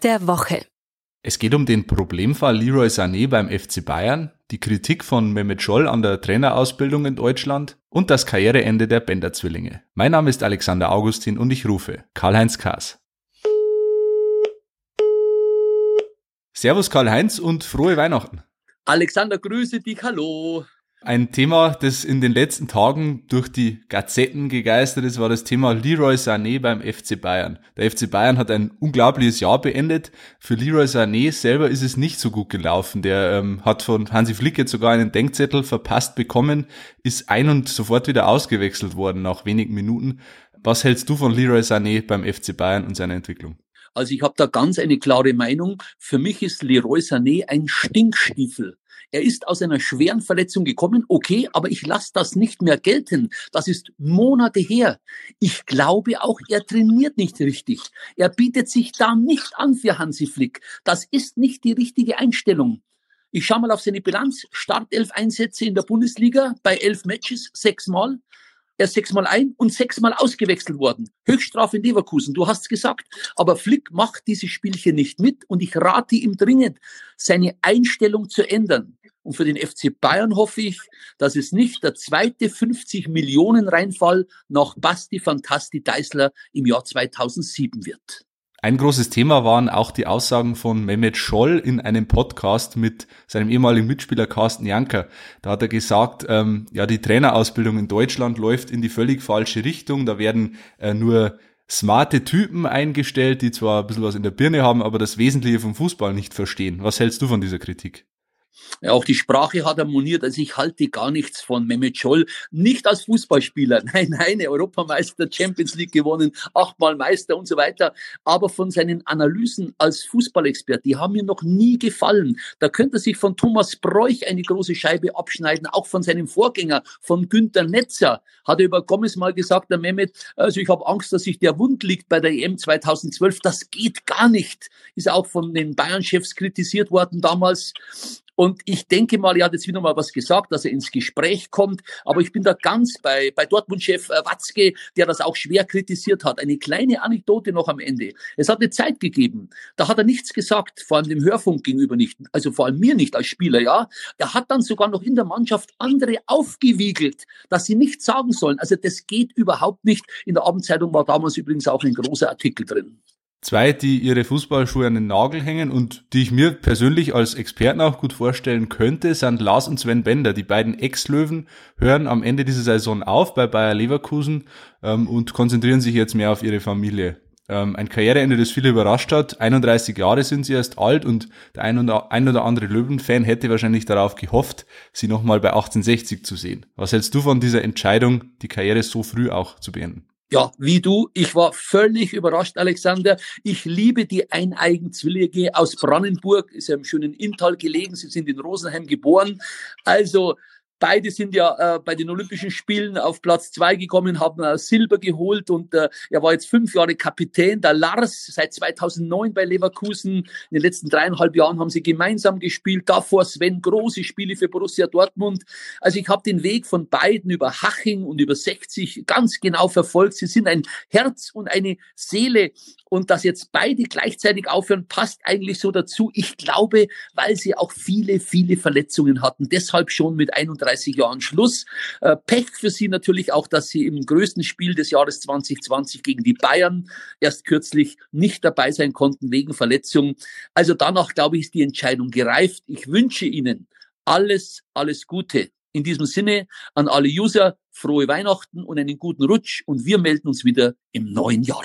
Der Woche. Es geht um den Problemfall Leroy Sané beim FC Bayern, die Kritik von Mehmet Scholl an der Trainerausbildung in Deutschland und das Karriereende der Bender-Zwillinge. Mein Name ist Alexander Augustin und ich rufe Karl-Heinz Kaas. Servus Karl-Heinz und frohe Weihnachten. Alexander, grüße dich, hallo. Ein Thema, das in den letzten Tagen durch die Gazetten gegeistert ist, war das Thema Leroy Sané beim FC Bayern. Der FC Bayern hat ein unglaubliches Jahr beendet. Für Leroy Sané selber ist es nicht so gut gelaufen. Der ähm, hat von Hansi Flick jetzt sogar einen Denkzettel verpasst bekommen, ist ein und sofort wieder ausgewechselt worden nach wenigen Minuten. Was hältst du von Leroy Sané beim FC Bayern und seiner Entwicklung? Also ich habe da ganz eine klare Meinung. Für mich ist Leroy Sané ein Stinkstiefel. Er ist aus einer schweren Verletzung gekommen, okay, aber ich lasse das nicht mehr gelten. Das ist Monate her. Ich glaube auch, er trainiert nicht richtig. Er bietet sich da nicht an für Hansi Flick. Das ist nicht die richtige Einstellung. Ich schaue mal auf seine Bilanz. Startelf Einsätze in der Bundesliga bei elf Matches, sechsmal. Er ist sechsmal ein und sechsmal ausgewechselt worden. Höchststrafe in Leverkusen, du hast gesagt. Aber Flick macht dieses Spielchen nicht mit und ich rate ihm dringend, seine Einstellung zu ändern. Und für den FC Bayern hoffe ich, dass es nicht der zweite 50 Millionen Reinfall nach Basti Fantasti Deisler im Jahr 2007 wird. Ein großes Thema waren auch die Aussagen von Mehmet Scholl in einem Podcast mit seinem ehemaligen Mitspieler Carsten Janker. Da hat er gesagt, ähm, ja, die Trainerausbildung in Deutschland läuft in die völlig falsche Richtung. Da werden äh, nur smarte Typen eingestellt, die zwar ein bisschen was in der Birne haben, aber das Wesentliche vom Fußball nicht verstehen. Was hältst du von dieser Kritik? Ja, auch die Sprache hat harmoniert. Also ich halte gar nichts von Mehmet Scholl. Nicht als Fußballspieler. Nein, nein, Europameister, Champions League gewonnen, achtmal Meister und so weiter. Aber von seinen Analysen als Fußballexpert, die haben mir noch nie gefallen. Da könnte sich von Thomas Bräuch eine große Scheibe abschneiden. Auch von seinem Vorgänger, von Günter Netzer, hat er über Gomez mal gesagt, der Mehmet, also ich habe Angst, dass sich der Wund liegt bei der EM 2012. Das geht gar nicht. Ist auch von den Bayern-Chefs kritisiert worden damals. Und ich denke mal, er hat jetzt wieder mal was gesagt, dass er ins Gespräch kommt. Aber ich bin da ganz bei, bei Dortmund-Chef äh, Watzke, der das auch schwer kritisiert hat. Eine kleine Anekdote noch am Ende. Es hat eine Zeit gegeben. Da hat er nichts gesagt, vor allem dem Hörfunk gegenüber nicht. Also vor allem mir nicht als Spieler, ja. Er hat dann sogar noch in der Mannschaft andere aufgewiegelt, dass sie nichts sagen sollen. Also das geht überhaupt nicht. In der Abendzeitung war damals übrigens auch ein großer Artikel drin. Zwei, die ihre Fußballschuhe an den Nagel hängen und die ich mir persönlich als Experten auch gut vorstellen könnte, sind Lars und Sven Bender. Die beiden Ex-Löwen hören am Ende dieser Saison auf bei Bayer Leverkusen ähm, und konzentrieren sich jetzt mehr auf ihre Familie. Ähm, ein Karriereende, das viele überrascht hat. 31 Jahre sind sie erst alt und der ein oder, ein oder andere Löwen-Fan hätte wahrscheinlich darauf gehofft, sie nochmal bei 1860 zu sehen. Was hältst du von dieser Entscheidung, die Karriere so früh auch zu beenden? Ja, wie du. Ich war völlig überrascht, Alexander. Ich liebe die eineigen Zwillinge aus Brandenburg. Ist ja im schönen Inntal gelegen. Sie sind in Rosenheim geboren. Also, Beide sind ja äh, bei den Olympischen Spielen auf Platz zwei gekommen, haben äh, Silber geholt und äh, er war jetzt fünf Jahre Kapitän. Der Lars seit 2009 bei Leverkusen. In den letzten dreieinhalb Jahren haben sie gemeinsam gespielt. Davor Sven große Spiele für Borussia Dortmund. Also ich habe den Weg von beiden über Haching und über 60 ganz genau verfolgt. Sie sind ein Herz und eine Seele und dass jetzt beide gleichzeitig aufhören, passt eigentlich so dazu. Ich glaube, weil sie auch viele, viele Verletzungen hatten. Deshalb schon mit 31 Jahren Schluss. Äh, Pech für sie natürlich auch, dass sie im größten Spiel des Jahres 2020 gegen die Bayern erst kürzlich nicht dabei sein konnten wegen Verletzung. Also danach, glaube ich, ist die Entscheidung gereift. Ich wünsche Ihnen alles, alles Gute. In diesem Sinne an alle User frohe Weihnachten und einen guten Rutsch und wir melden uns wieder im neuen Jahr.